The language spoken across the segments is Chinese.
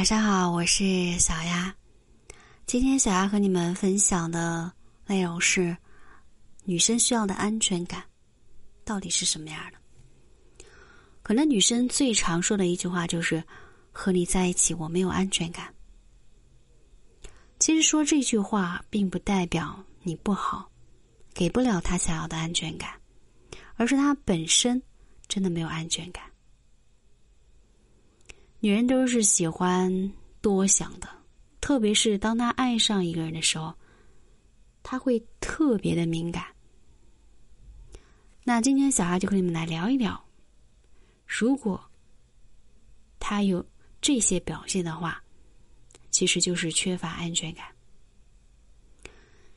晚上好，我是小丫。今天小丫和你们分享的内容是：女生需要的安全感到底是什么样的？可能女生最常说的一句话就是：“和你在一起，我没有安全感。”其实说这句话，并不代表你不好，给不了她想要的安全感，而是她本身真的没有安全感。女人都是喜欢多想的，特别是当她爱上一个人的时候，她会特别的敏感。那今天小孩就和你们来聊一聊，如果她有这些表现的话，其实就是缺乏安全感。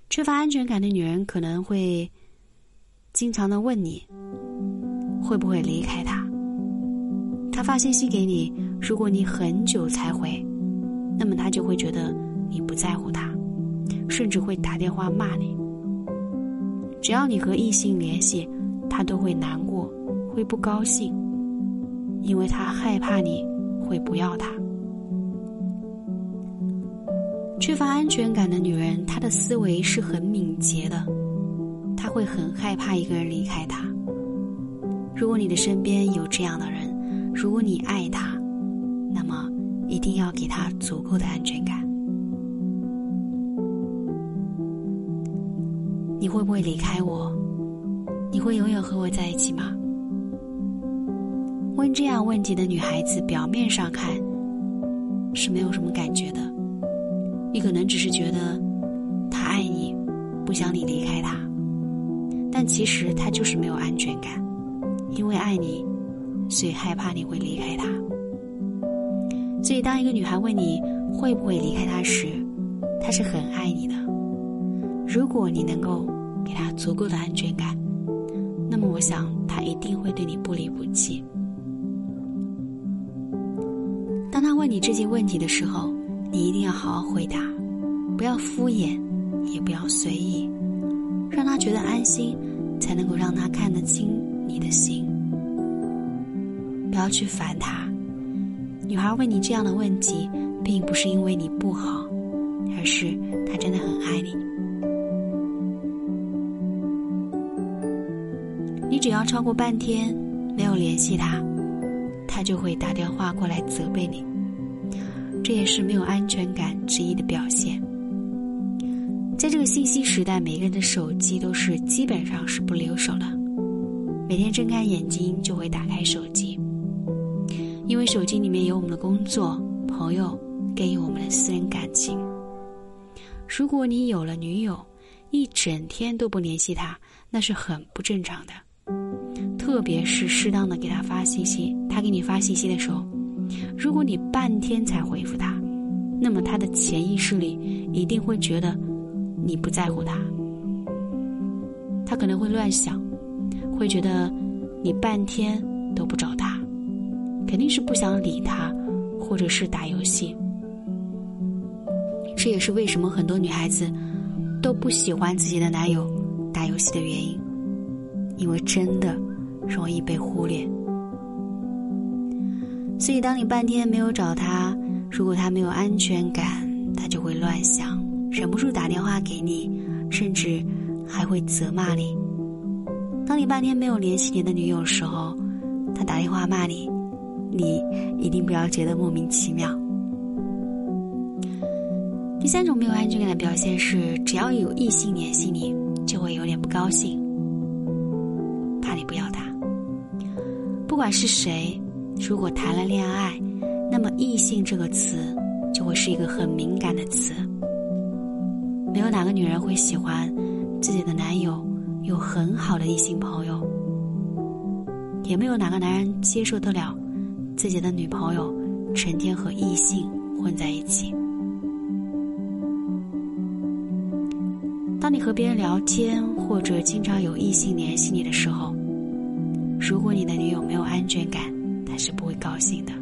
缺乏安全感的女人可能会经常的问你，会不会离开他？他发信息给你。如果你很久才回，那么他就会觉得你不在乎他，甚至会打电话骂你。只要你和异性联系，他都会难过，会不高兴，因为他害怕你会不要他。缺乏安全感的女人，她的思维是很敏捷的，她会很害怕一个人离开她。如果你的身边有这样的人，如果你爱他。那么，一定要给他足够的安全感。你会不会离开我？你会永远和我在一起吗？问这样问题的女孩子，表面上看是没有什么感觉的。你可能只是觉得他爱你，不想你离开他，但其实他就是没有安全感，因为爱你，所以害怕你会离开他。所以，当一个女孩问你会不会离开他时，她是很爱你的。如果你能够给她足够的安全感，那么我想她一定会对你不离不弃。当她问你这些问题的时候，你一定要好好回答，不要敷衍，也不要随意，让她觉得安心，才能够让她看得清你的心。不要去烦她。女孩问你这样的问题，并不是因为你不好，而是她真的很爱你。你只要超过半天没有联系她，她就会打电话过来责备你，这也是没有安全感之一的表现。在这个信息时代，每个人的手机都是基本上是不留手的，每天睁开眼睛就会打开手机。因为手机里面有我们的工作、朋友，更有我们的私人感情。如果你有了女友，一整天都不联系她，那是很不正常的。特别是适当的给她发信息，她给你发信息的时候，如果你半天才回复她，那么她的潜意识里一定会觉得你不在乎她，她可能会乱想，会觉得你半天都不找她。肯定是不想理他，或者是打游戏。这也是为什么很多女孩子都不喜欢自己的男友打游戏的原因，因为真的容易被忽略。所以，当你半天没有找他，如果他没有安全感，他就会乱想，忍不住打电话给你，甚至还会责骂你。当你半天没有联系你的女友时候，他打电话骂你。你一定不要觉得莫名其妙。第三种没有安全感的表现是，只要有异性联系你，就会有点不高兴，怕你不要他。不管是谁，如果谈了恋爱，那么“异性”这个词就会是一个很敏感的词。没有哪个女人会喜欢自己的男友有很好的异性朋友，也没有哪个男人接受得了。自己的女朋友成天和异性混在一起。当你和别人聊天，或者经常有异性联系你的时候，如果你的女友没有安全感，她是不会高兴的。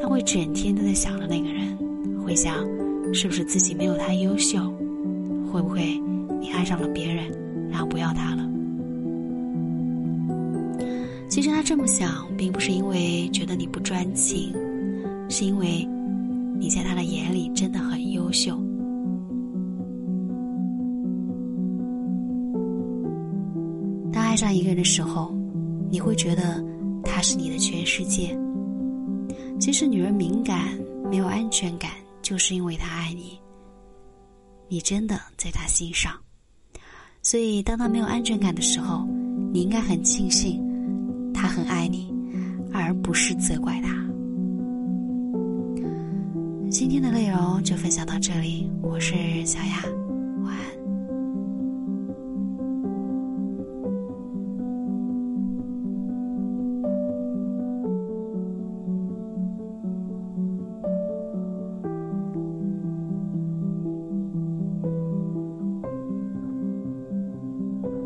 她会整天都在想着那个人，会想是不是自己没有他优秀，会不会你爱上了别人，然后不要他了。其实他这么想，并不是因为觉得你不专情，是因为你在他的眼里真的很优秀。当爱上一个人的时候，你会觉得他是你的全世界。其实，女人敏感、没有安全感，就是因为他爱你，你真的在他心上。所以，当他没有安全感的时候，你应该很庆幸。他很爱你，而不是责怪他。今天的内容就分享到这里，我是小雅。